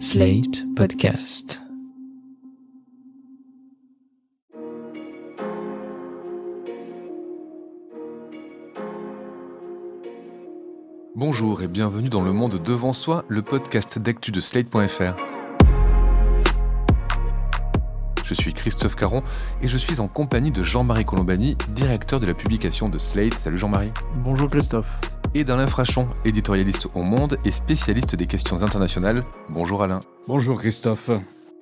Slate Podcast. Bonjour et bienvenue dans Le Monde Devant Soi, le podcast d'actu de Slate.fr. Je suis Christophe Caron et je suis en compagnie de Jean-Marie Colombani, directeur de la publication de Slate. Salut Jean-Marie. Bonjour Christophe. Et d'Alain Frachon, éditorialiste au Monde et spécialiste des questions internationales. Bonjour Alain. Bonjour Christophe.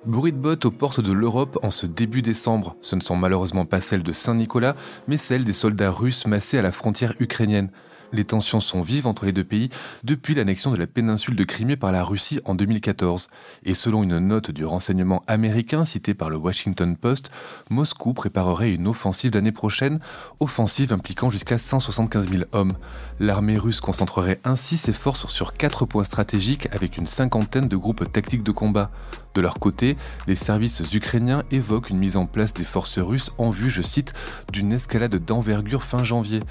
Bruit de bottes aux portes de l'Europe en ce début décembre. Ce ne sont malheureusement pas celles de Saint-Nicolas, mais celles des soldats russes massés à la frontière ukrainienne. Les tensions sont vives entre les deux pays depuis l'annexion de la péninsule de Crimée par la Russie en 2014. Et selon une note du renseignement américain citée par le Washington Post, Moscou préparerait une offensive l'année prochaine, offensive impliquant jusqu'à 175 000 hommes. L'armée russe concentrerait ainsi ses forces sur quatre points stratégiques avec une cinquantaine de groupes tactiques de combat. De leur côté, les services ukrainiens évoquent une mise en place des forces russes en vue, je cite, d'une escalade d'envergure fin janvier.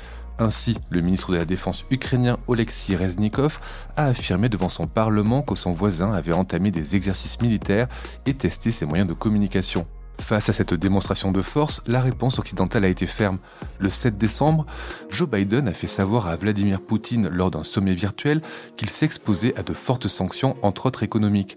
Ainsi, le ministre de la Défense ukrainien Oleksiy Reznikov a affirmé devant son Parlement que son voisin avait entamé des exercices militaires et testé ses moyens de communication. Face à cette démonstration de force, la réponse occidentale a été ferme. Le 7 décembre, Joe Biden a fait savoir à Vladimir Poutine lors d'un sommet virtuel qu'il s'exposait à de fortes sanctions, entre autres économiques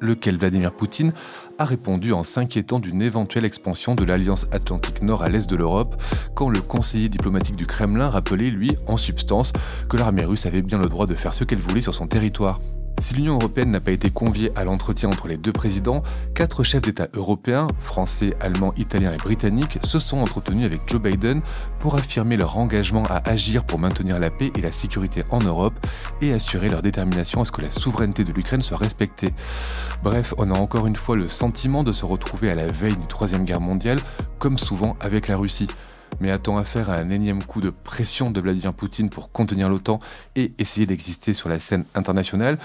lequel Vladimir Poutine a répondu en s'inquiétant d'une éventuelle expansion de l'Alliance Atlantique Nord à l'est de l'Europe, quand le conseiller diplomatique du Kremlin rappelait, lui, en substance, que l'armée russe avait bien le droit de faire ce qu'elle voulait sur son territoire. Si l'Union européenne n'a pas été conviée à l'entretien entre les deux présidents, quatre chefs d'État européens, français, allemands, italiens et britanniques, se sont entretenus avec Joe Biden pour affirmer leur engagement à agir pour maintenir la paix et la sécurité en Europe et assurer leur détermination à ce que la souveraineté de l'Ukraine soit respectée. Bref, on a encore une fois le sentiment de se retrouver à la veille du Troisième Guerre mondiale, comme souvent avec la Russie. Mais a-t-on affaire à un énième coup de pression de Vladimir Poutine pour contenir l'OTAN et essayer d'exister sur la scène internationale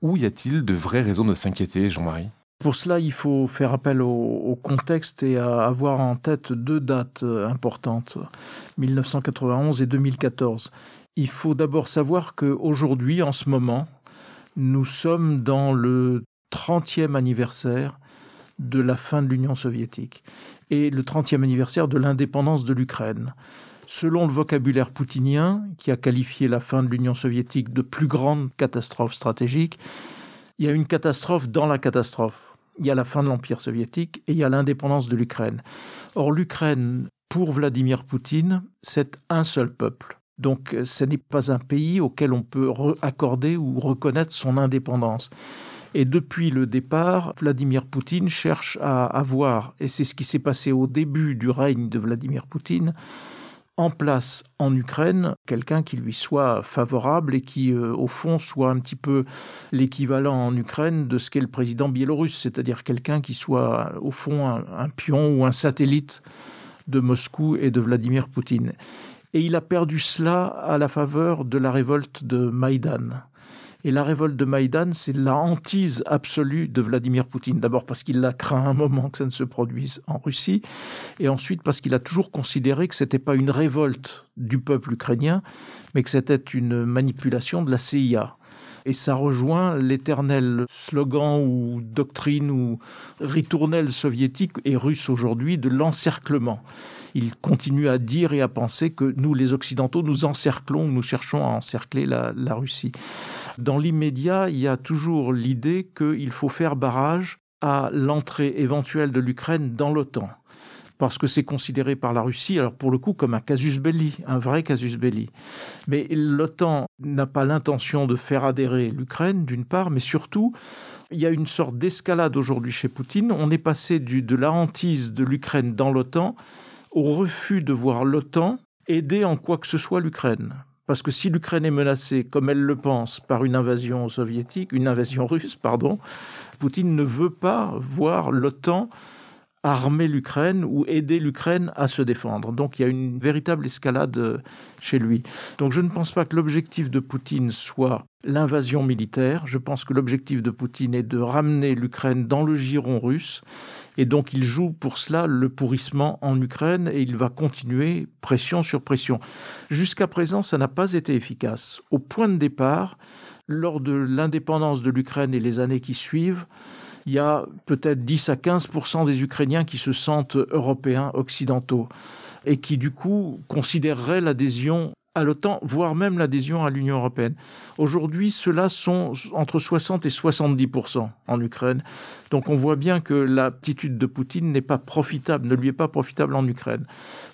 Ou y a-t-il de vraies raisons de s'inquiéter, Jean-Marie? Pour cela, il faut faire appel au, contexte et à avoir en tête deux dates euh, importantes, 1991 et 2014. Il faut d'abord savoir qu'aujourd'hui, en ce moment, nous sommes dans le 30e anniversaire de la fin de l'Union soviétique et le 30e anniversaire de l'indépendance de l'Ukraine. Selon le vocabulaire poutinien, qui a qualifié la fin de l'Union soviétique de plus grande catastrophe stratégique, il y a une catastrophe dans la catastrophe. Il y a la fin de l'Empire soviétique et il y a l'indépendance de l'Ukraine. Or, l'Ukraine, pour Vladimir Poutine, c'est un seul peuple. Donc, ce n'est pas un pays auquel on peut accorder ou reconnaître son indépendance. Et depuis le départ, Vladimir Poutine cherche à avoir, et c'est ce qui s'est passé au début du règne de Vladimir Poutine, en place en Ukraine quelqu'un qui lui soit favorable et qui, euh, au fond, soit un petit peu l'équivalent en Ukraine de ce qu'est le président biélorusse, c'est-à-dire quelqu'un qui soit, au fond, un pion ou un satellite de Moscou et de Vladimir Poutine. Et il a perdu cela à la faveur de la révolte de Maïdan. Et la révolte de Maïdan, c'est la hantise absolue de Vladimir Poutine. D'abord parce qu'il a craint un moment que ça ne se produise en Russie, et ensuite parce qu'il a toujours considéré que c'était pas une révolte du peuple ukrainien, mais que c'était une manipulation de la CIA. Et ça rejoint l'éternel slogan ou doctrine ou ritournelle soviétique et russe aujourd'hui de l'encerclement il continue à dire et à penser que nous, les Occidentaux, nous encerclons, nous cherchons à encercler la, Russie. Dans l'immédiat, il y a toujours l'idée qu'il faut faire barrage à l'entrée éventuelle de l'Ukraine dans l'OTAN parce que c'est considéré par la Russie, alors pour le coup, comme un casus belli, un vrai casus belli. Mais l'OTAN n'a pas l'intention de faire adhérer l'Ukraine, d'une part, mais surtout, il y a une sorte d'escalade aujourd'hui chez Poutine. On est passé de la hantise de l'Ukraine dans l'OTAN au refus de voir l'OTAN aider en quoi que ce soit l'Ukraine. Parce que si l'Ukraine est menacée, comme elle le pense, par une invasion soviétique, une invasion russe, pardon, Poutine ne veut pas voir l'OTAN armer l'Ukraine ou aider l'Ukraine à se défendre. Donc il y a une véritable escalade euh, chez lui. Donc je ne pense pas que l'objectif de Poutine soit l'invasion militaire. Je pense que l'objectif de Poutine est de ramener l'Ukraine dans le giron russe. Et donc il joue pour cela le pourrissement en Ukraine et il va continuer pression sur pression. Jusqu'à présent, ça n'a pas été efficace. Au point de départ, lors de l'indépendance de l'Ukraine et les années qui suivent, il y a peut-être 10 à 15% des Ukrainiens qui se sentent européens, occidentaux, et qui du coup considéreraient l'adhésion à l'OTAN, voire même l'adhésion à l'Union européenne. Aujourd'hui, ceux-là sont entre 60 et 70% en Ukraine. Donc on voit bien que l'attitude de Poutine n'est pas profitable, ne lui est pas profitable en Ukraine.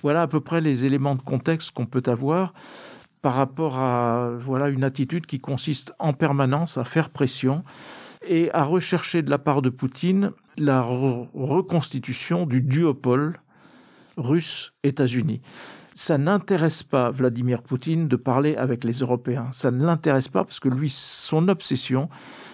Voilà à peu près les éléments de contexte qu'on peut avoir par rapport à voilà une attitude qui consiste en permanence à faire pression et à rechercher de la part de Poutine la reconstitution du duopole russe-États-Unis. Ça n'intéresse pas Vladimir Poutine de parler avec les Européens. Ça ne l'intéresse pas parce que lui, son obsession,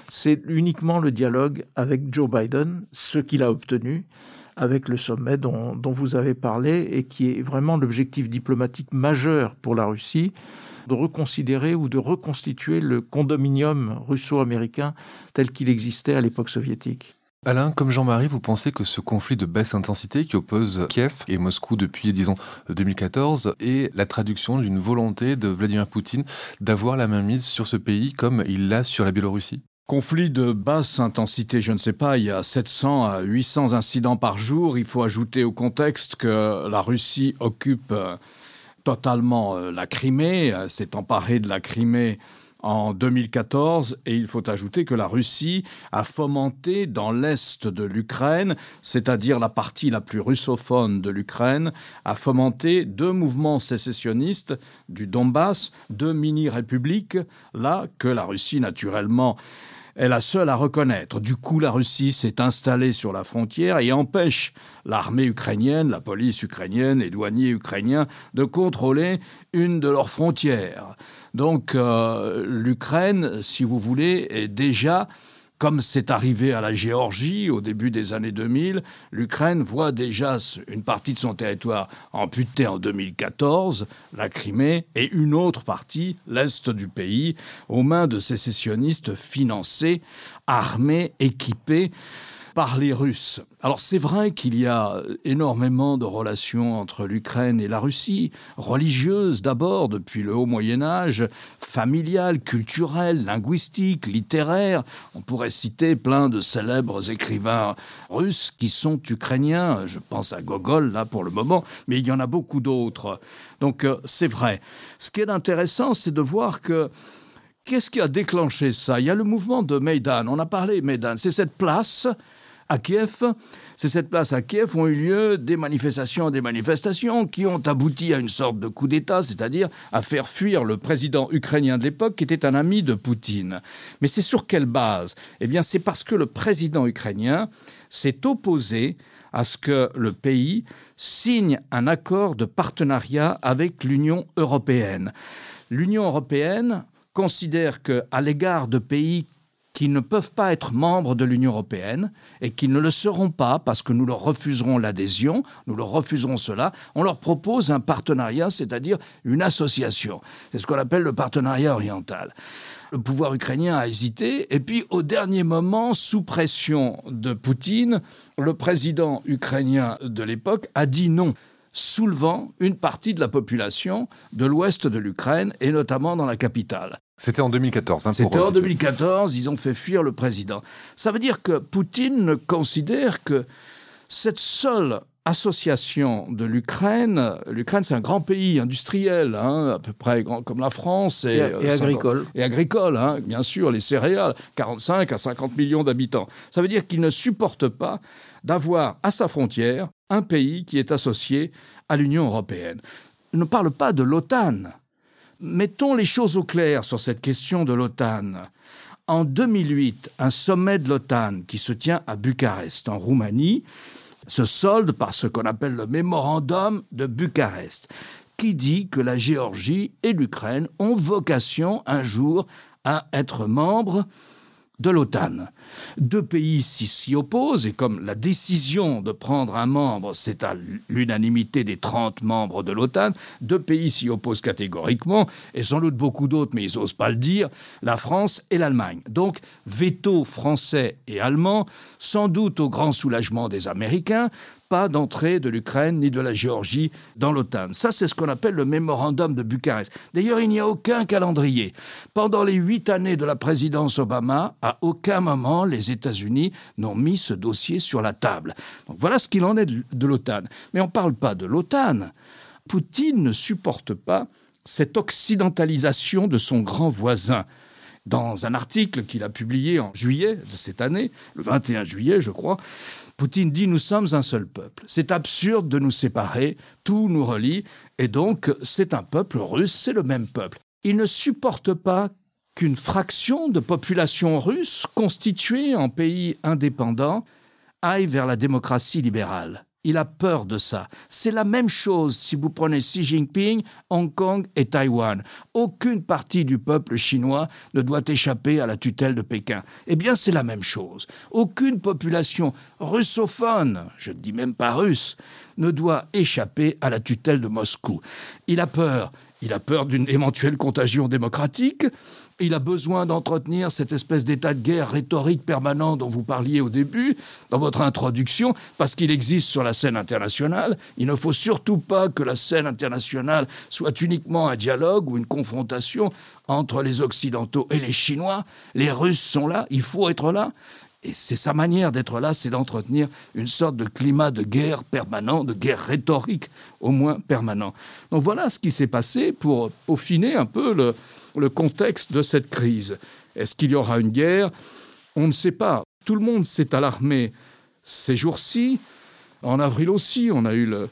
c'est uniquement le dialogue avec Joe Biden, ce qu'il a obtenu avec le sommet dont, vous avez parlé et qui est vraiment l'objectif diplomatique majeur pour la Russie de reconsidérer ou de reconstituer le condominium russo-américain tel qu'il existait à l'époque soviétique. Alain, comme Jean-Marie, vous pensez que ce conflit de basse intensité qui oppose Kiev et Moscou depuis, disons, 2014 est la traduction d'une volonté de Vladimir Poutine d'avoir la main mise sur ce pays comme il l'a sur la Biélorussie? Conflit de basse intensité, je ne sais pas, il y a 700 à 800 incidents par jour. Il faut ajouter au contexte que la Russie occupe euh, totalement euh, la Crimée, euh, s'est emparée de la Crimée en 2014 et il faut ajouter que la Russie a fomenté dans l'est de l'Ukraine, c'est-à-dire la partie la plus russophone de l'Ukraine, a fomenté deux mouvements sécessionnistes du Donbass, deux mini-républiques, là que la Russie naturellement est la seule à reconnaître. Du coup, la Russie s'est installée sur la frontière et empêche l'armée ukrainienne, la police ukrainienne, les douaniers ukrainiens de contrôler une de leurs frontières. Donc euh, l'Ukraine, si vous voulez, est déjà comme c'est arrivé à la Géorgie au début des années 2000, l'Ukraine voit déjà une partie de son territoire amputée en 2014, la Crimée, et une autre partie, l'Est du pays, aux mains de sécessionnistes financés, armés, équipés par les Russes. Alors c'est vrai qu'il y a énormément de relations entre l'Ukraine et la Russie, religieuses d'abord depuis le haut Moyen Âge, familiales, culturelles, linguistiques, littéraires. On pourrait citer plein de célèbres écrivains russes qui sont ukrainiens. Je pense à Gogol là pour le moment, mais il y en a beaucoup d'autres. Donc euh, c'est vrai. Ce qui est intéressant, c'est de voir que Qu'est-ce qui a déclenché ça? Il y a le mouvement de Maidan. On a parlé Maidan. C'est cette place à Kiev. C'est cette place à Kiev ont eu lieu des manifestations, des manifestations qui ont abouti à une sorte de coup d'État, c'est-à-dire à faire fuir le président ukrainien de l'époque qui était un ami de Poutine. Mais c'est sur quelle base? Eh bien, c'est parce que le président ukrainien s'est opposé à ce que le pays signe un accord de partenariat avec l'Union européenne. L'Union européenne considère que, à l'égard de pays qui ne peuvent pas être membres de l'Union européenne et qui ne le seront pas parce que nous leur refuserons l'adhésion, nous leur refuserons cela, on leur propose un partenariat, c'est-à-dire une association. C'est ce qu'on appelle le partenariat oriental. Le pouvoir ukrainien a hésité et puis au dernier moment, sous pression de Poutine, le président ukrainien de l'époque a dit non soulevant une partie de la population de l'ouest de l'Ukraine et notamment dans la capitale. C'était en 2014. Hein, C'était en 2014, ils ont fait fuir le président. Ça veut dire que Poutine considère que cette seule association de l'Ukraine, l'Ukraine c'est un grand pays industriel, hein, à peu près grand comme la France et, et, agricole. Et agricole, hein, bien sûr, les céréales, 45 à 50 millions d'habitants. Ça veut dire qu'il ne supporte pas d'avoir à sa frontière un pays qui est associé à l'Union européenne. Il ne parle pas de l'OTAN, Mettons les choses au clair sur cette question de l'OTAN. En 2008, un sommet de l'OTAN qui se tient à Bucarest, en Roumanie, se solde par ce qu'on appelle le mémorandum de Bucarest, qui dit que la Géorgie et l'Ukraine ont vocation un jour à être membres de l'OTAN. Deux pays s'y opposent et comme la décision de prendre un membre, c'est à l'unanimité des 30 membres de l'OTAN, deux pays s'y opposent catégoriquement et sans doute beaucoup d'autres, mais ils n'osent pas le dire, la France et l'Allemagne. Donc, veto français et allemand, sans doute au grand soulagement des Américains, pas d'entrée de l'Ukraine ni de la Géorgie dans l'OTAN. Ça, c'est ce qu'on appelle le mémorandum de Bucarest. D'ailleurs, il n'y a aucun calendrier. Pendant les huit années de la présidence Obama, à aucun moment les États-Unis n'ont mis ce dossier sur la table. Donc voilà ce qu'il en est de l'OTAN. Mais on ne parle pas de l'OTAN. Poutine ne supporte pas cette occidentalisation de son grand voisin. Dans un article qu'il a publié en juillet de cette année, le 21 juillet, je crois, Poutine dit Nous sommes un seul peuple. C'est absurde de nous séparer, tout nous relie, et donc c'est un peuple russe, c'est le même peuple. Il ne supporte pas qu'une fraction de population russe constituée en pays indépendant aille vers la démocratie libérale. Il a peur de ça. C'est la même chose si vous prenez Xi Jinping, Hong Kong et Taïwan. Aucune partie du peuple chinois ne doit échapper à la tutelle de Pékin. Eh bien, c'est la même chose. Aucune population russophone, je ne dis même pas russe, ne doit échapper à la tutelle de Moscou. Il a peur. Il a peur d'une éventuelle contagion démocratique il a besoin d'entretenir cette espèce d'état de guerre rhétorique permanent dont vous parliez au début, dans votre introduction, parce qu'il existe sur la scène internationale. Il ne faut surtout pas que la scène internationale soit uniquement un dialogue ou une confrontation entre les Occidentaux et les Chinois. Les Russes sont là, il faut être là. Et c'est sa manière d'être là, c'est d'entretenir une sorte de climat de guerre permanent, de guerre rhétorique au moins permanent. Donc voilà ce qui s'est passé pour peaufiner un peu le, le contexte de cette crise. Est-ce qu'il y aura une guerre? On ne sait pas. Tout le monde s'est alarmé ces jours-ci. En avril aussi, on a eu le,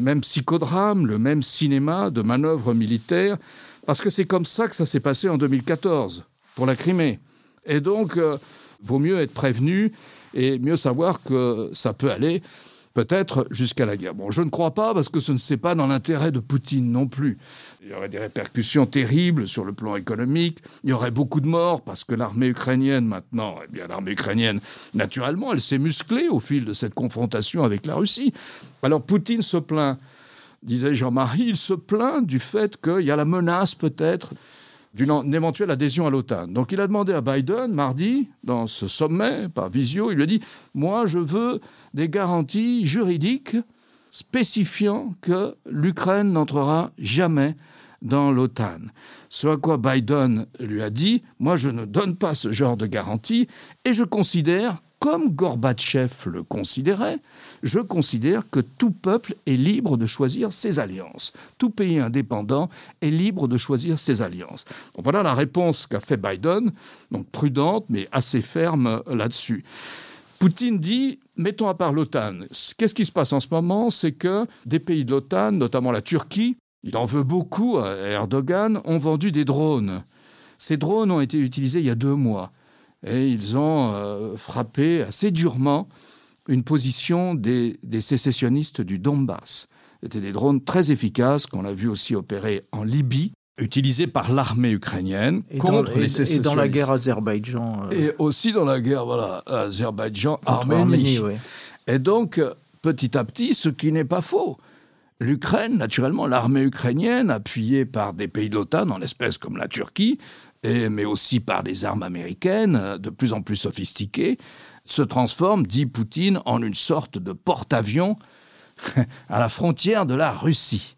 même psychodrame, le même cinéma de manœuvres militaires, parce que c'est comme ça que ça s'est passé en 2014 pour la Crimée. Et donc, euh, vaut mieux être prévenu et mieux savoir que ça peut aller peut-être jusqu'à la guerre. Bon, je ne crois pas parce que ce ne c'est pas dans l'intérêt de Poutine non plus. Il y aurait des répercussions terribles sur le plan économique. Il y aurait beaucoup de morts parce que l'armée ukrainienne maintenant, eh bien l'armée ukrainienne, naturellement, elle s'est musclée au fil de cette confrontation avec la Russie. Alors Poutine se plaint, disait Jean-Marie, il se plaint du fait qu'il y a la menace peut-être d'une éventuelle adhésion à l'OTAN. Donc il a demandé à Biden, mardi, dans ce sommet, par visio, il lui a dit, moi je veux des garanties juridiques spécifiant que l'Ukraine n'entrera jamais dans l'OTAN. Ce à quoi Biden lui a dit, moi je ne donne pas ce genre de garantie et je considère comme Gorbatchev le considérait, je considère que tout peuple est libre de choisir ses alliances. Tout pays indépendant est libre de choisir ses alliances. voilà la réponse qu'a fait Biden, donc prudente mais assez ferme là-dessus. Poutine dit mettons à part l'OTAN. Qu'est-ce qui se passe en ce moment? C'est que des pays de l'OTAN, notamment la Turquie, il en veut beaucoup à Erdogan, ont vendu des drones. Ces drones ont été utilisés il y a deux mois et ils ont euh, frappé assez durement une position des, sécessionnistes du Donbass. C'était des drones très efficaces qu'on a vu aussi opérer en Libye, utilisés par l'armée ukrainienne contre les sécessionnistes. Et dans la guerre Azerbaïdjan. Euh. Et aussi dans la guerre, voilà, Azerbaïdjan-Arménie. Et donc, petit à petit, ce qui n'est pas faux, l'Ukraine, naturellement, l'armée ukrainienne, appuyée par des pays de l'OTAN, en espèces comme la Turquie, mais aussi par des armes américaines euh, de plus en plus sophistiquées, se transforme, dit Poutine, en une sorte de porte-avions à la frontière de la Russie.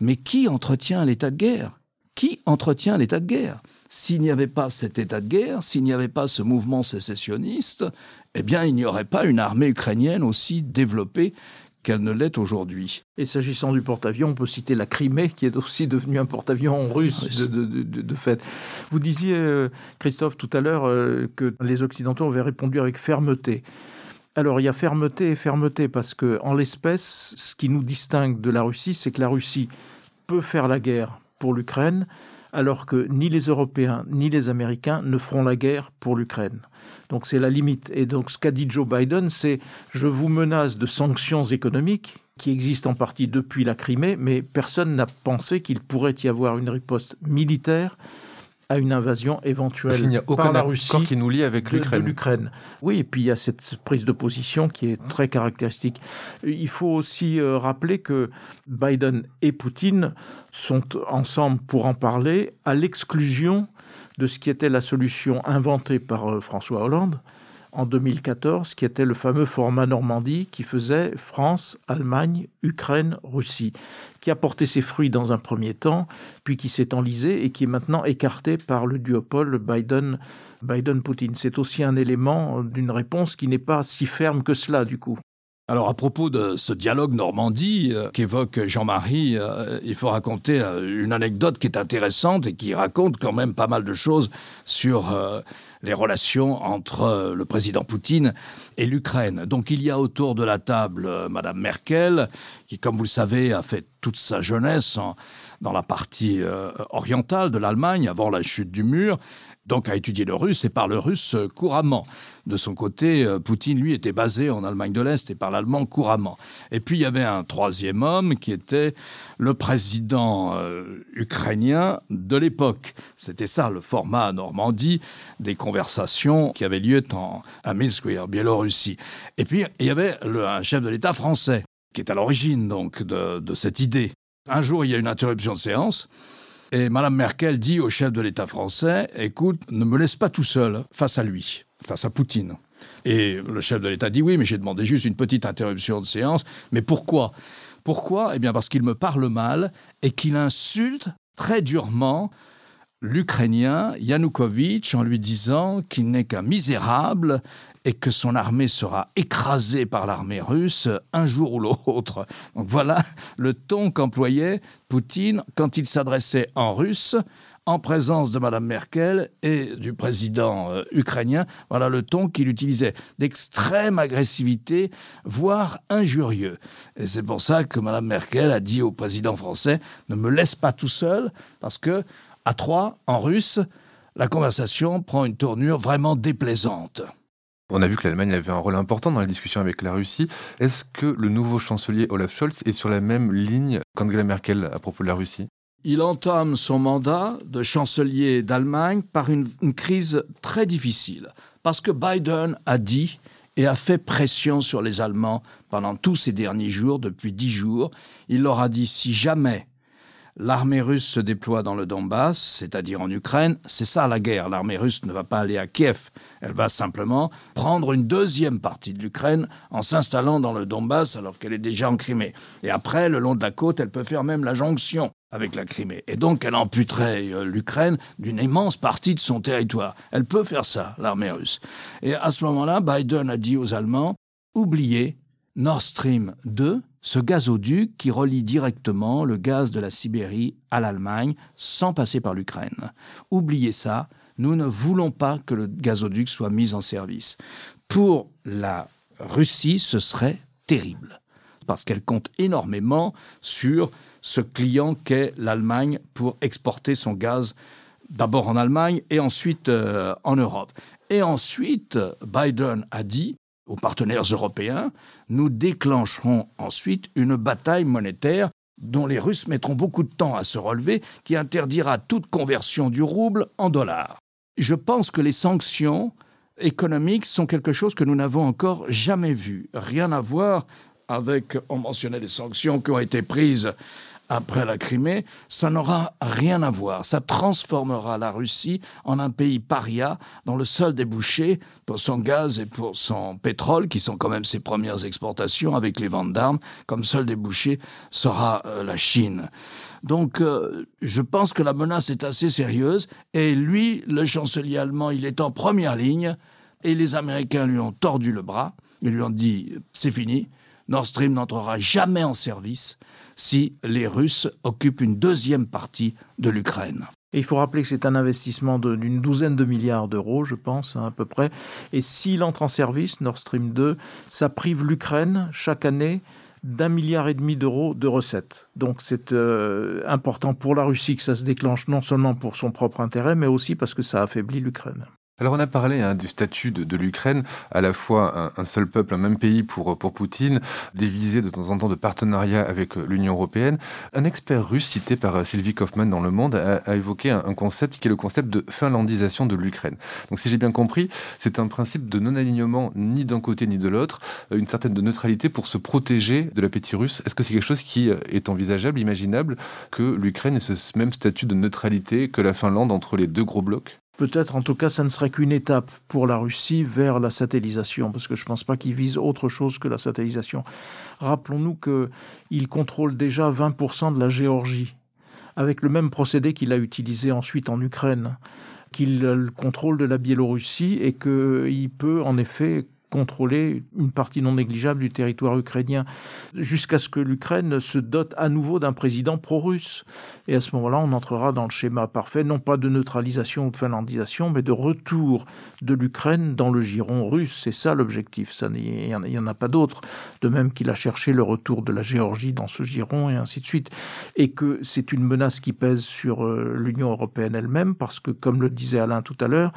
Mais qui entretient l'état de guerre? Qui entretient l'état de guerre? S'il n'y avait pas cet état de guerre, s'il n'y avait pas ce mouvement sécessionniste, eh bien, il n'y aurait pas une armée ukrainienne aussi développée qu'elle ne l'est aujourd'hui. Et s'agissant du porte-avions, on peut citer la Crimée, qui est aussi devenue un porte-avions russe de, fait. Vous disiez, euh, Christophe, tout à l'heure, euh, que les Occidentaux avaient répondu avec fermeté. Alors, il y a fermeté et fermeté, parce que, en l'espèce, ce qui nous distingue de la Russie, c'est que la Russie peut faire la guerre pour l'Ukraine, alors que ni les Européens ni les Américains ne feront la guerre pour l'Ukraine. Donc c'est la limite. Et donc ce qu'a dit Joe Biden, c'est je vous menace de sanctions économiques qui existent en partie depuis la Crimée, mais personne n'a pensé qu'il pourrait y avoir une riposte militaire à une invasion éventuelle il n'y a aucun par la Russie qui nous lie avec l'Ukraine. Oui, et puis il y a cette prise de position qui est très caractéristique. Il faut aussi euh, rappeler que Biden et Poutine sont ensemble pour en parler à l'exclusion de ce qui était la solution inventée par euh, François Hollande, en 2014, qui était le fameux format Normandie qui faisait France, Allemagne, Ukraine, Russie, qui a porté ses fruits dans un premier temps, puis qui s'est enlisé et qui est maintenant écarté par le duopole Biden Biden-Poutine. C'est aussi un élément d'une réponse qui n'est pas si ferme que cela, du coup. Alors à propos de ce dialogue Normandie euh, qu'évoque Jean-Marie, euh, il faut raconter euh, une anecdote qui est intéressante et qui raconte quand même pas mal de choses sur les relations entre le président Poutine et l'Ukraine. Donc il y a autour de la table Madame Merkel, qui comme vous le savez a fait toute sa jeunesse dans la partie orientale de l'Allemagne avant la chute du mur, donc a étudié le russe et parle russe couramment. De son côté, euh, Poutine, lui, était basé en Allemagne de l'Est et parle allemand couramment. Et puis il y avait un troisième homme qui était le président euh, ukrainien de l'époque. C'était ça le format Normandie des conversations qui avaient lieu à Minsk, en Biélorussie. Et puis il y avait un chef de l'État français qui est à l'origine donc de, de cette idée. Un jour, il y a une interruption de séance. Et Mme Merkel dit au chef de l'État français, écoute, ne me laisse pas tout seul face à lui, face à Poutine. Et le chef de l'État dit, oui, mais j'ai demandé juste une petite interruption de séance. Mais pourquoi? Pourquoi? Eh bien parce qu'il me parle mal et qu'il insulte très durement l'Ukrainien Yanukovych en lui disant qu'il n'est qu'un misérable et que son armée sera écrasée par l'armée russe un jour ou l'autre. Donc voilà le ton qu'employait Poutine quand il s'adressait en russe en présence de Mme Merkel et du président euh, ukrainien. Voilà le ton qu'il utilisait, d'extrême agressivité, voire injurieux. Et c'est pour ça que Mme Merkel a dit au président français, ne me laisse pas tout seul, parce que à trois, en russe, la conversation prend une tournure vraiment déplaisante. On a vu que l'Allemagne avait un rôle important dans la discussion avec la Russie. Est-ce que le nouveau chancelier Olaf Scholz est sur la même ligne qu'Angela Merkel à propos de la Russie? Il entame son mandat de chancelier d'Allemagne par une, une, crise très difficile, parce que Biden a dit et a fait pression sur les Allemands pendant tous ces derniers jours, depuis dix jours. Il leur a dit si jamais l'armée russe se déploie dans le Donbass, c'est-à-dire en Ukraine, c'est ça la guerre. L'armée russe ne va pas aller à Kiev, elle va simplement prendre une deuxième partie de l'Ukraine en s'installant dans le Donbass alors qu'elle est déjà en Crimée. Et après, le long de la côte, elle peut faire même la jonction avec la Crimée. Et donc, elle amputerait euh, l'Ukraine d'une immense partie de son territoire. Elle peut faire ça, l'armée russe. Et à ce moment-là, Biden a dit aux Allemands, oubliez Nord Stream 2, ce gazoduc qui relie directement le gaz de la Sibérie à l'Allemagne sans passer par l'Ukraine. Oubliez ça, nous ne voulons pas que le gazoduc soit mis en service. Pour la Russie, ce serait terrible parce qu'elle compte énormément sur ce client qu'est l'Allemagne pour exporter son gaz d'abord en Allemagne et ensuite euh, en Europe. Et ensuite, Biden a dit aux partenaires européens, nous déclencherons ensuite une bataille monétaire dont les Russes mettront beaucoup de temps à se relever, qui interdira toute conversion du rouble en dollars. Je pense que les sanctions économiques sont quelque chose que nous n'avons encore jamais vu. Rien à voir avec, on mentionnait les sanctions qui ont été prises après la Crimée, ça n'aura rien à voir. Ça transformera la Russie en un pays paria dont le seul débouché pour son gaz et pour son pétrole, qui sont quand même ses premières exportations avec les ventes d'armes, comme seul débouché sera euh, la Chine. Donc euh, je pense que la menace est assez sérieuse et lui, le chancelier allemand, il est en première ligne et les Américains lui ont tordu le bras. Ils lui ont dit c'est fini, Nord Stream n'entrera jamais en service si les Russes occupent une deuxième partie de l'Ukraine. Il faut rappeler que c'est un investissement d'une douzaine de milliards d'euros, je pense, hein, à peu près. Et s'il entre en service, Nord Stream 2, ça prive l'Ukraine chaque année d'un milliard et demi d'euros de recettes. Donc c'est euh, important pour la Russie que ça se déclenche non seulement pour son propre intérêt, mais aussi parce que ça affaiblit l'Ukraine. Alors on a parlé hein, du statut de, l'Ukraine, à la fois un, seul peuple, un même pays pour, pour Poutine, des visées de temps en temps de partenariat avec euh, l'Union européenne. Un expert russe cité par euh, Sylvie Kaufmann dans Le Monde a, a évoqué un, un, concept qui est le concept de finlandisation de l'Ukraine. Donc si j'ai bien compris, c'est un principe de non-alignement ni d'un côté ni de l'autre, euh, une certaine de neutralité pour se protéger de l'appétit russe. Est-ce que c'est quelque chose qui est envisageable, imaginable, que l'Ukraine ait ce même statut de neutralité que la Finlande entre les deux gros blocs? Peut-être, en tout cas, ça ne serait qu'une étape pour la Russie vers la satellisation, parce que je ne pense pas qu'il vise autre chose que la satellisation. Rappelons-nous qu'il contrôle déjà 20% de la Géorgie, avec le même procédé qu'il a utilisé ensuite en Ukraine, qu'il contrôle de la Biélorussie et qu'il peut en effet contrôler une partie non négligeable du territoire ukrainien, jusqu'à ce que l'Ukraine se dote à nouveau d'un président pro-russe. Et à ce moment-là, on entrera dans le schéma parfait, non pas de neutralisation ou de finlandisation, mais de retour de l'Ukraine dans le giron russe. C'est ça l'objectif, il n'y en a pas d'autre. De même qu'il a cherché le retour de la Géorgie dans ce giron et ainsi de suite. Et que c'est une menace qui pèse sur euh, l'Union européenne elle-même, parce que, comme le disait Alain tout à l'heure,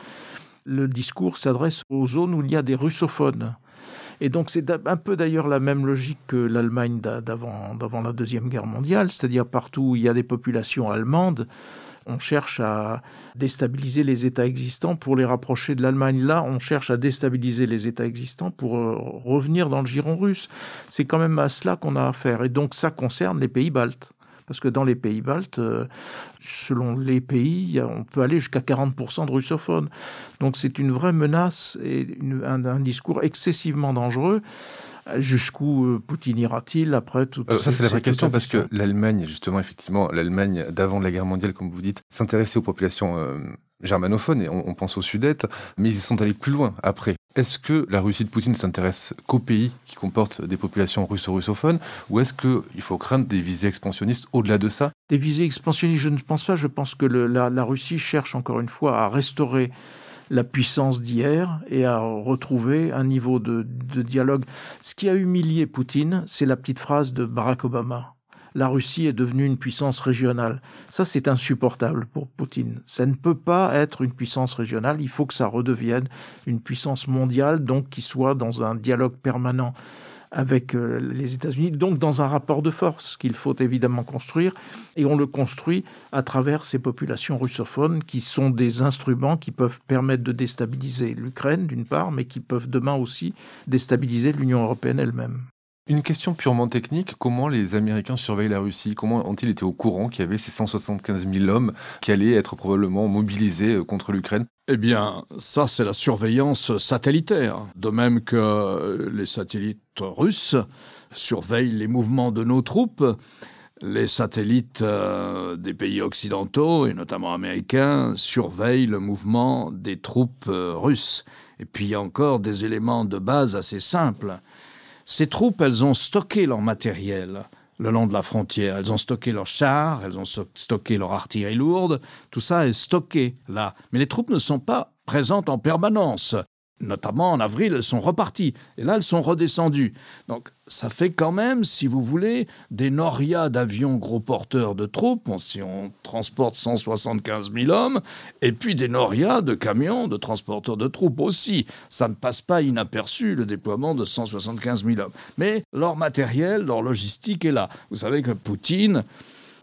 le discours s'adresse aux zones où il y a des russophones. Et donc c'est un peu d'ailleurs la même logique que l'Allemagne d'avant la Deuxième Guerre mondiale, c'est-à-dire partout où il y a des populations allemandes, on cherche à déstabiliser les États existants pour les rapprocher de l'Allemagne. Là, on cherche à déstabiliser les États existants pour euh, revenir dans le giron russe. C'est quand même à cela qu'on a affaire. Et donc ça concerne les pays baltes parce que dans les pays baltes, euh, selon les pays, on peut aller jusqu'à 40% de russophones. Donc c'est une vraie menace et un, discours excessivement dangereux. Jusqu'où euh, Poutine ira-t-il après tout Ça, c'est la vraie question, parce que l'Allemagne, justement, effectivement, l'Allemagne d'avant la guerre mondiale, comme vous dites, s'intéressait aux populations euh, germanophones, et on, pense aux Sudètes, mais ils sont allés plus loin après. Est-ce que la Russie de Poutine s'intéresse qu'aux pays qui comportent des populations russo-russophones ou est-ce qu'il faut craindre des visées expansionnistes au-delà de ça? Des visées expansionnistes, je ne pense pas. Je pense que la, Russie cherche encore une fois à restaurer la puissance d'hier et à retrouver un niveau de dialogue. Ce qui a humilié Poutine, c'est la petite phrase de Barack Obama la Russie est devenue une puissance régionale. Ça, c'est insupportable pour Poutine. Ça ne peut pas être une puissance régionale. Il faut que ça redevienne une puissance mondiale, donc qui soit dans un dialogue permanent avec euh, les États-Unis, donc dans un rapport de force qu'il faut évidemment construire, et on le construit à travers ces populations russophones qui sont des instruments qui peuvent permettre de déstabiliser l'Ukraine d'une part, mais qui peuvent demain aussi déstabiliser l'Union européenne elle-même. Une question purement technique, comment les Américains surveillent la Russie? Comment ont-ils été au courant qu'il y avait ces 175 000 hommes qui allaient être probablement mobilisés euh, contre l'Ukraine? Eh bien, ça c'est la surveillance satellitaire, de même que les satellites russes surveillent les mouvements de nos troupes. Les satellites euh, des pays occidentaux, et notamment américains, surveillent le mouvement des troupes euh, russes. Et puis encore des éléments de base assez simples. Ces troupes, elles ont stocké leur matériel le long de la frontière. Elles ont stocké leurs chars, elles ont stocké leur artillerie lourde. Tout ça est stocké là. Mais les troupes ne sont pas présentes en permanence notamment en avril, elles sont reparties. Et là, elles sont redescendues. Donc, ça fait quand même, si vous voulez, des norias d'avions gros porteurs de troupes, si on transporte 175 000 hommes, et puis des norias de camions de transporteurs de troupes aussi. Ça ne passe pas inaperçu, le déploiement de 175 000 hommes. Mais leur matériel, leur logistique est là. Vous savez que Poutine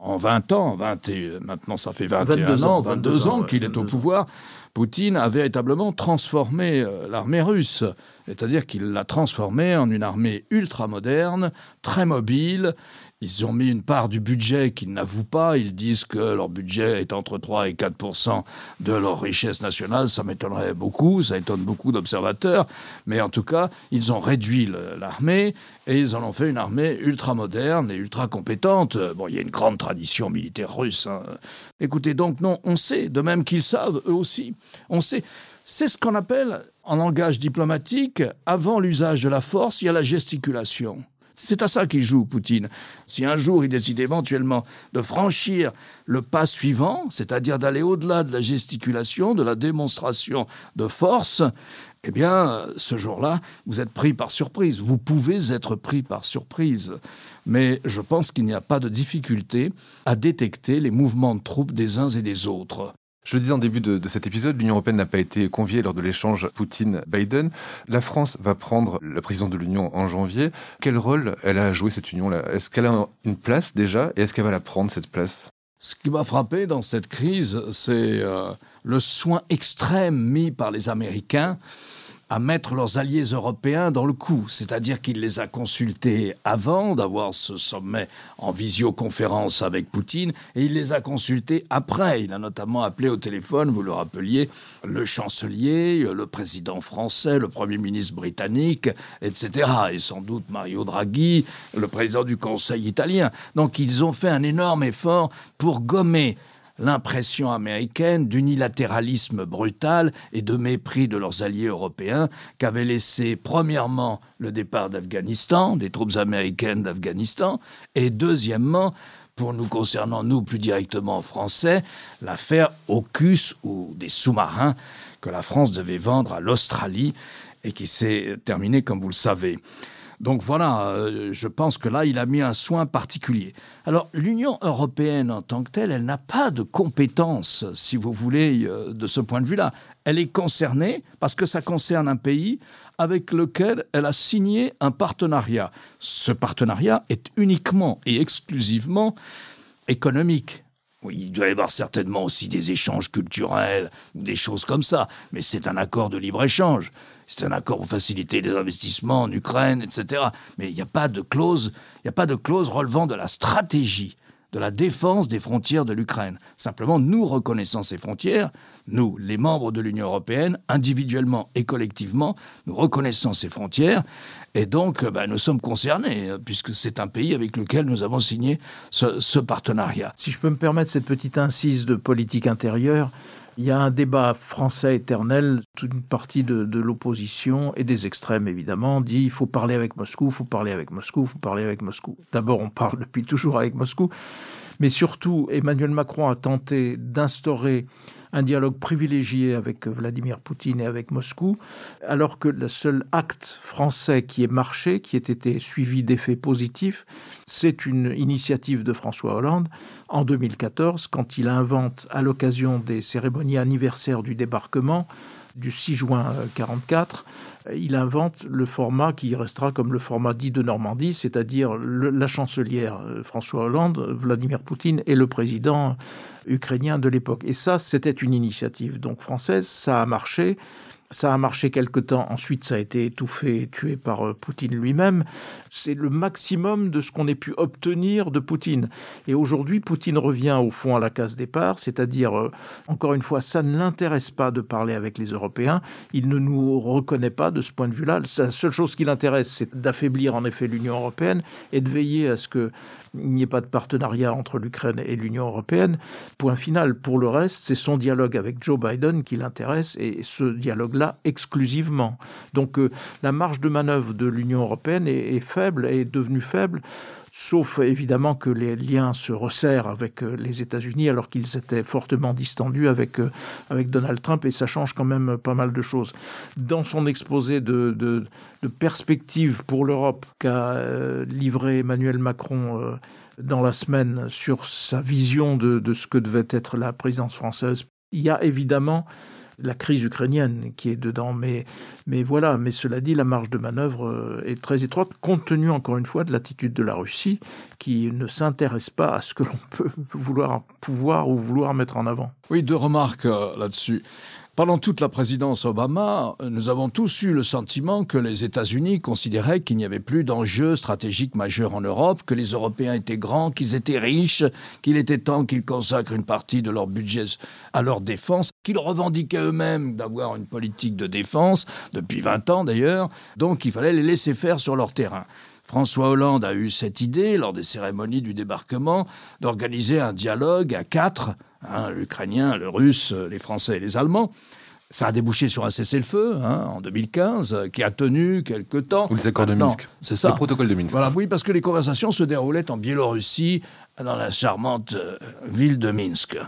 en 20 ans, 20 maintenant ça fait 21 ans, 22 ans qu'il est au pouvoir, Poutine a véritablement transformé euh, l'armée russe. C'est-à-dire qu'il l'a transformée en une armée ultra-moderne, très mobile. Ils ont mis une part du budget qu'ils n'avouent pas. Ils disent que leur budget est entre 3 et 4 de leur richesse nationale. Ça m'étonnerait beaucoup, ça étonne beaucoup d'observateurs. Mais en tout cas, ils ont réduit l'armée et ils en ont fait une armée ultra-moderne et ultra-compétente. Bon, il y a une grande tradition militaire russe. Hein. Écoutez, donc non, on sait, de même qu'ils savent, eux aussi, on sait. C'est ce qu'on appelle, en langage diplomatique, avant l'usage de la force, il y a la gesticulation. C'est à ça qu'il joue, Poutine. Si un jour il décide éventuellement de franchir le pas suivant, c'est-à-dire d'aller au-delà de la gesticulation, de la démonstration de force, eh bien, ce jour-là, vous êtes pris par surprise. Vous pouvez être pris par surprise. Mais je pense qu'il n'y a pas de difficulté à détecter les mouvements de troupes des uns et des autres. Je le disais en début de, cet épisode, l'Union européenne n'a pas été conviée lors de l'échange Poutine-Biden. La France va prendre la présidence de l'Union en janvier. Quel rôle elle a à jouer cette Union-là? Est-ce qu'elle a une place déjà et est-ce qu'elle va la prendre cette place? Ce qui m'a frappé dans cette crise, c'est euh, le soin extrême mis par les Américains à mettre leurs alliés européens dans le coup, c'est-à-dire qu'il les a consultés avant d'avoir ce sommet en visioconférence avec Poutine, et il les a consultés après. Il a notamment appelé au téléphone, vous le rappeliez, le chancelier, le président français, le premier ministre britannique, etc. Et sans doute Mario Draghi, le président du Conseil italien. Donc ils ont fait un énorme effort pour gommer l'impression américaine d'unilatéralisme brutal et de mépris de leurs alliés européens qu'avait laissé premièrement le départ d'Afghanistan, des troupes américaines d'Afghanistan, et deuxièmement, pour nous concernant, nous plus directement français, l'affaire AUKUS ou des sous-marins que la France devait vendre à l'Australie et qui s'est terminée comme vous le savez. Donc voilà, euh, je pense que là, il a mis un soin particulier. Alors, l'Union européenne en tant que telle, elle n'a pas de compétences, si vous voulez, euh, de ce point de vue-là. Elle est concernée parce que ça concerne un pays avec lequel elle a signé un partenariat. Ce partenariat est uniquement et exclusivement économique. Oui, il doit y avoir certainement aussi des échanges culturels, des choses comme ça, mais c'est un accord de libre-échange c'est un accord pour faciliter les investissements en Ukraine, etc. Mais il n'y a pas de clause, il n'y a pas de clause relevant de la stratégie de la défense des frontières de l'Ukraine. Simplement, nous reconnaissons ces frontières, nous, les membres de l'Union européenne, individuellement et collectivement, nous reconnaissons ces frontières, et donc ben, nous sommes concernés, puisque c'est un pays avec lequel nous avons signé ce partenariat. Si je peux me permettre cette petite incise de politique intérieure, il y a un débat français éternel. Toute une partie de, l'opposition et des extrêmes, évidemment, dit il faut parler avec Moscou, il faut parler avec Moscou, il faut parler avec Moscou. D'abord, on parle depuis toujours avec Moscou. Mais surtout, Emmanuel Macron a tenté d'instaurer un dialogue privilégié avec Vladimir Poutine et avec Moscou, alors que le seul acte français qui ait marché, qui ait été suivi d'effets positifs, c'est une initiative de François Hollande en 2014, quand il invente, à l'occasion des cérémonies anniversaires du débarquement, du 6 juin 1944, il invente le format qui restera comme le format dit de Normandie, c'est-à-dire la chancelière euh, François Hollande, Vladimir Poutine et le président ukrainien de l'époque. Et ça, c'était une initiative donc française, ça a marché. Ça a marché quelque temps, ensuite ça a été étouffé, tué par euh, Poutine lui-même. C'est le maximum de ce qu'on ait pu obtenir de Poutine. Et aujourd'hui, Poutine revient au fond à la case départ, c'est-à-dire, euh, encore une fois, ça ne l'intéresse pas de parler avec les Européens. Il ne nous reconnaît pas de ce point de vue-là. La seule chose qui l'intéresse, c'est d'affaiblir en effet l'Union européenne et de veiller à ce qu'il n'y ait pas de partenariat entre l'Ukraine et l'Union européenne. Point final. Pour le reste, c'est son dialogue avec Joe Biden qui l'intéresse et ce dialogue exclusivement. Donc euh, la marge de manœuvre de l'Union européenne est, faible, est devenue faible sauf évidemment que les liens se resserrent avec euh, les États-Unis alors qu'ils étaient fortement distendus avec, euh, avec Donald Trump et ça change quand même pas mal de choses. Dans son exposé de, de, perspective pour l'Europe qu'a livré Emmanuel Macron dans la semaine sur sa vision de, de ce que devait être la présidence française, il y a évidemment la crise ukrainienne qui est dedans. Mais, mais voilà, mais cela dit, la marge de manœuvre euh, est très étroite, compte tenu encore une fois de l'attitude de la Russie, qui ne s'intéresse pas à ce que l'on peut vouloir pouvoir ou vouloir mettre en avant. Oui, deux remarques euh, là-dessus. Pendant toute la présidence Obama, nous avons tous eu le sentiment que les États-Unis considéraient qu'il n'y avait plus d'enjeux stratégiques majeurs en Europe, que les Européens étaient grands, qu'ils étaient riches, qu'il était temps qu'ils consacrent une partie de leur budget à leur défense, qu'ils revendiquaient eux-mêmes d'avoir une politique de défense, depuis 20 ans d'ailleurs, donc il fallait les laisser faire sur leur terrain. François Hollande a eu cette idée, lors des cérémonies du débarquement, d'organiser un dialogue à quatre, hein, l'Ukrainien, le Russe, les Français et les Allemands. Ça a débouché sur un cessez-le-feu hein, en 2015, qui a tenu quelque temps. Ou les accords de Minsk. C'est ça. Le protocole de Minsk. Voilà, oui, parce que les conversations se déroulaient en Biélorussie, dans la charmante euh, ville de Minsk.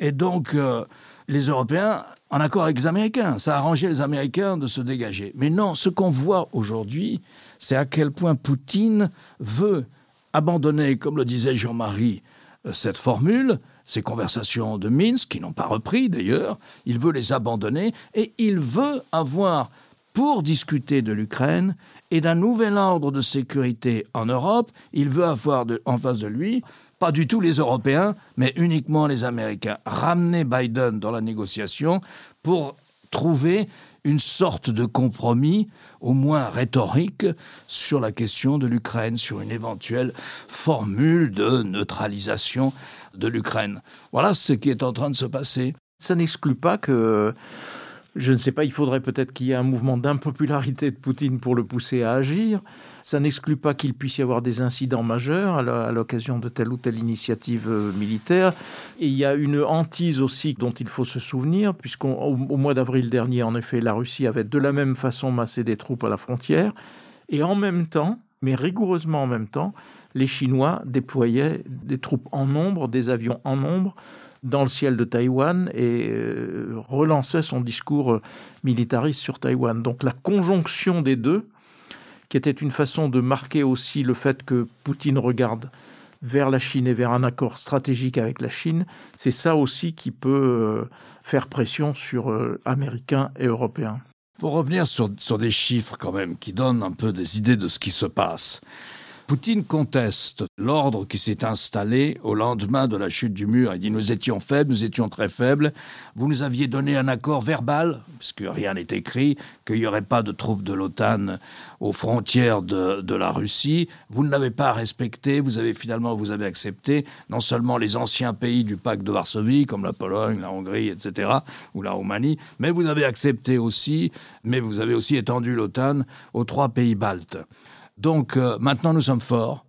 Et donc, euh, les Européens, en accord avec les Américains, ça a arrangé les Américains de se dégager. Mais non, ce qu'on voit aujourd'hui, c'est à quel point Poutine veut abandonner, comme le disait Jean-Marie, euh, cette formule, ces conversations de Minsk, qui n'ont pas repris d'ailleurs, il veut les abandonner et il veut avoir, pour discuter de l'Ukraine et d'un nouvel ordre de sécurité en Europe, il veut avoir en face de lui pas du tout les Européens, mais uniquement les Américains. Ramener Biden dans la négociation pour trouver une sorte de compromis, au moins rhétorique, sur la question de l'Ukraine, sur une éventuelle formule de neutralisation de l'Ukraine. Voilà ce qui est en train de se passer. Ça n'exclut pas que je ne sais pas, il faudrait peut-être qu'il y ait un mouvement d'impopularité de Poutine pour le pousser à agir. Ça n'exclut pas qu'il puisse y avoir des incidents majeurs à l'occasion de telle ou telle initiative euh, militaire. Et il y a une hantise aussi dont il faut se souvenir, puisqu'au mois d'avril dernier, en effet, la Russie avait de la même façon massé des troupes à la frontière. Et en même temps, mais rigoureusement en même temps, les Chinois déployaient des troupes en nombre, des avions en nombre, dans le ciel de Taïwan et euh, relançait son discours euh, militariste sur Taïwan. Donc la conjonction des deux, qui était une façon de marquer aussi le fait que Poutine regarde vers la Chine et vers un accord stratégique avec la Chine, c'est ça aussi qui peut euh, faire pression sur Américains et Européens. Pour revenir sur, sur des chiffres quand même qui donnent un peu des idées de ce qui se passe. Poutine conteste l'ordre qui s'est installé au lendemain de la chute du mur. Il dit nous étions faibles, nous étions très faibles. Vous nous aviez donné un accord verbal, puisque rien n'est écrit, qu'il n'y aurait pas de troupes de l'OTAN aux frontières de, la Russie. Vous ne l'avez pas respecté. Vous avez finalement vous avez accepté non seulement les anciens pays du pacte de Varsovie, comme la Pologne, la Hongrie, etc., ou la Roumanie, mais vous avez accepté aussi, mais vous avez aussi étendu l'OTAN aux trois pays baltes. Donc euh, maintenant nous sommes forts.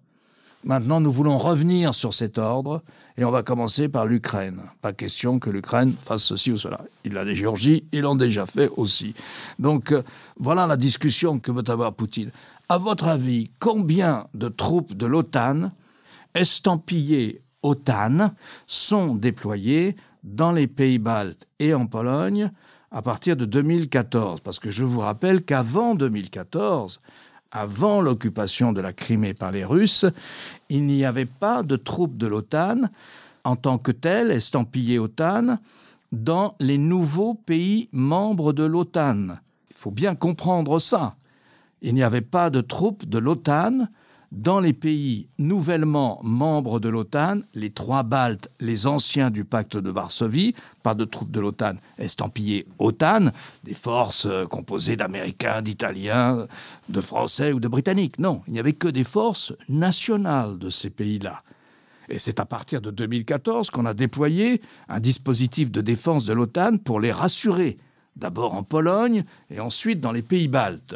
Maintenant nous voulons revenir sur cet ordre et on va commencer par l'Ukraine. Pas question que l'Ukraine fasse ceci ou cela. Il a des Géorgies, ils l'ont déjà fait aussi. Donc euh, voilà la discussion que veut avoir Poutine. À votre avis, combien de troupes de l'OTAN estampillées OTAN sont déployées dans les pays baltes et en Pologne à partir de 2014 Parce que je vous rappelle qu'avant 2014, avant l'occupation de la Crimée par les Russes, il n'y avait pas de troupes de l'OTAN en tant que telles, estampillées OTAN, dans les nouveaux pays membres de l'OTAN. Il faut bien comprendre ça. Il n'y avait pas de troupes de l'OTAN dans les pays nouvellement membres de l'OTAN, les trois Baltes, les anciens du pacte de Varsovie, pas de troupes de l'OTAN estampillées OTAN, des forces euh, composées d'Américains, d'Italiens, de Français ou de Britanniques. Non, il n'y avait que des forces nationales de ces pays-là. Et c'est à partir de 2014 qu'on a déployé un dispositif de défense de l'OTAN pour les rassurer, d'abord en Pologne et ensuite dans les pays baltes.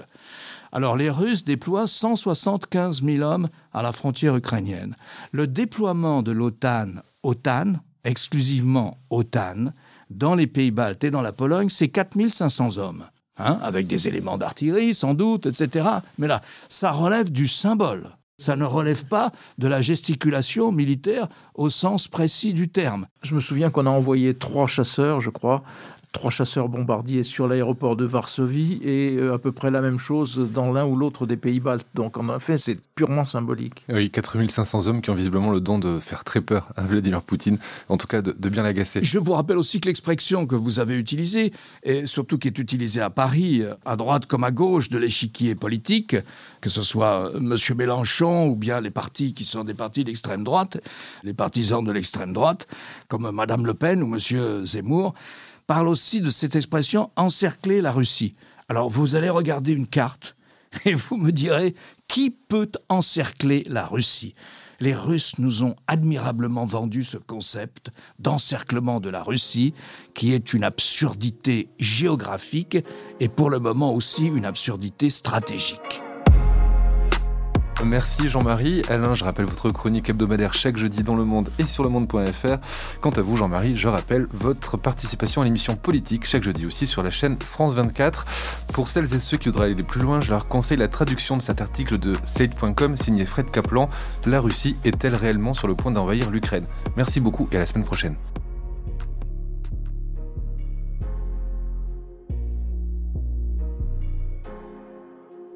Alors les Russes déploient 175 000 hommes à la frontière ukrainienne. Le déploiement de l'OTAN, OTAN, exclusivement OTAN, dans les pays baltes et dans la Pologne, c'est 4 500 hommes. Hein, avec des éléments d'artillerie sans doute, etc. Mais là, ça relève du symbole. Ça ne relève pas de la gesticulation militaire au sens précis du terme. Je me souviens qu'on a envoyé trois chasseurs, je crois, trois chasseurs bombardiers sur l'aéroport de Varsovie et euh, à peu près la même chose dans l'un ou l'autre des pays baltes. Donc en effet, c'est purement symbolique. Oui, 4500 hommes qui ont visiblement le don de faire très peur à Vladimir Poutine, en tout cas de, bien l'agacer. Je vous rappelle aussi que l'expression que vous avez utilisée, et surtout qui est utilisée à Paris, à droite comme à gauche de l'échiquier politique, que ce soit euh, M. Mélenchon ou bien les partis qui sont des partis d'extrême droite, les partisans de l'extrême droite, comme Mme Le Pen ou M. Zemmour, parle aussi de cette expression encercler la Russie. Alors vous allez regarder une carte et vous me direz qui peut encercler la Russie? Les Russes nous ont admirablement vendu ce concept d'encerclement de la Russie, qui est une absurdité géographique et pour le moment aussi une absurdité stratégique. Merci Jean-Marie. Alain, je rappelle votre chronique hebdomadaire chaque jeudi dans Le Monde et sur le monde.fr. Quant à vous, Jean-Marie, je rappelle votre participation à l'émission politique chaque jeudi aussi sur la chaîne France 24. Pour celles et ceux qui voudraient aller plus loin, je leur conseille la traduction de cet article de Slate.com signé Fred Kaplan. La Russie est-elle réellement sur le point d'envahir l'Ukraine? Merci beaucoup et à la semaine prochaine.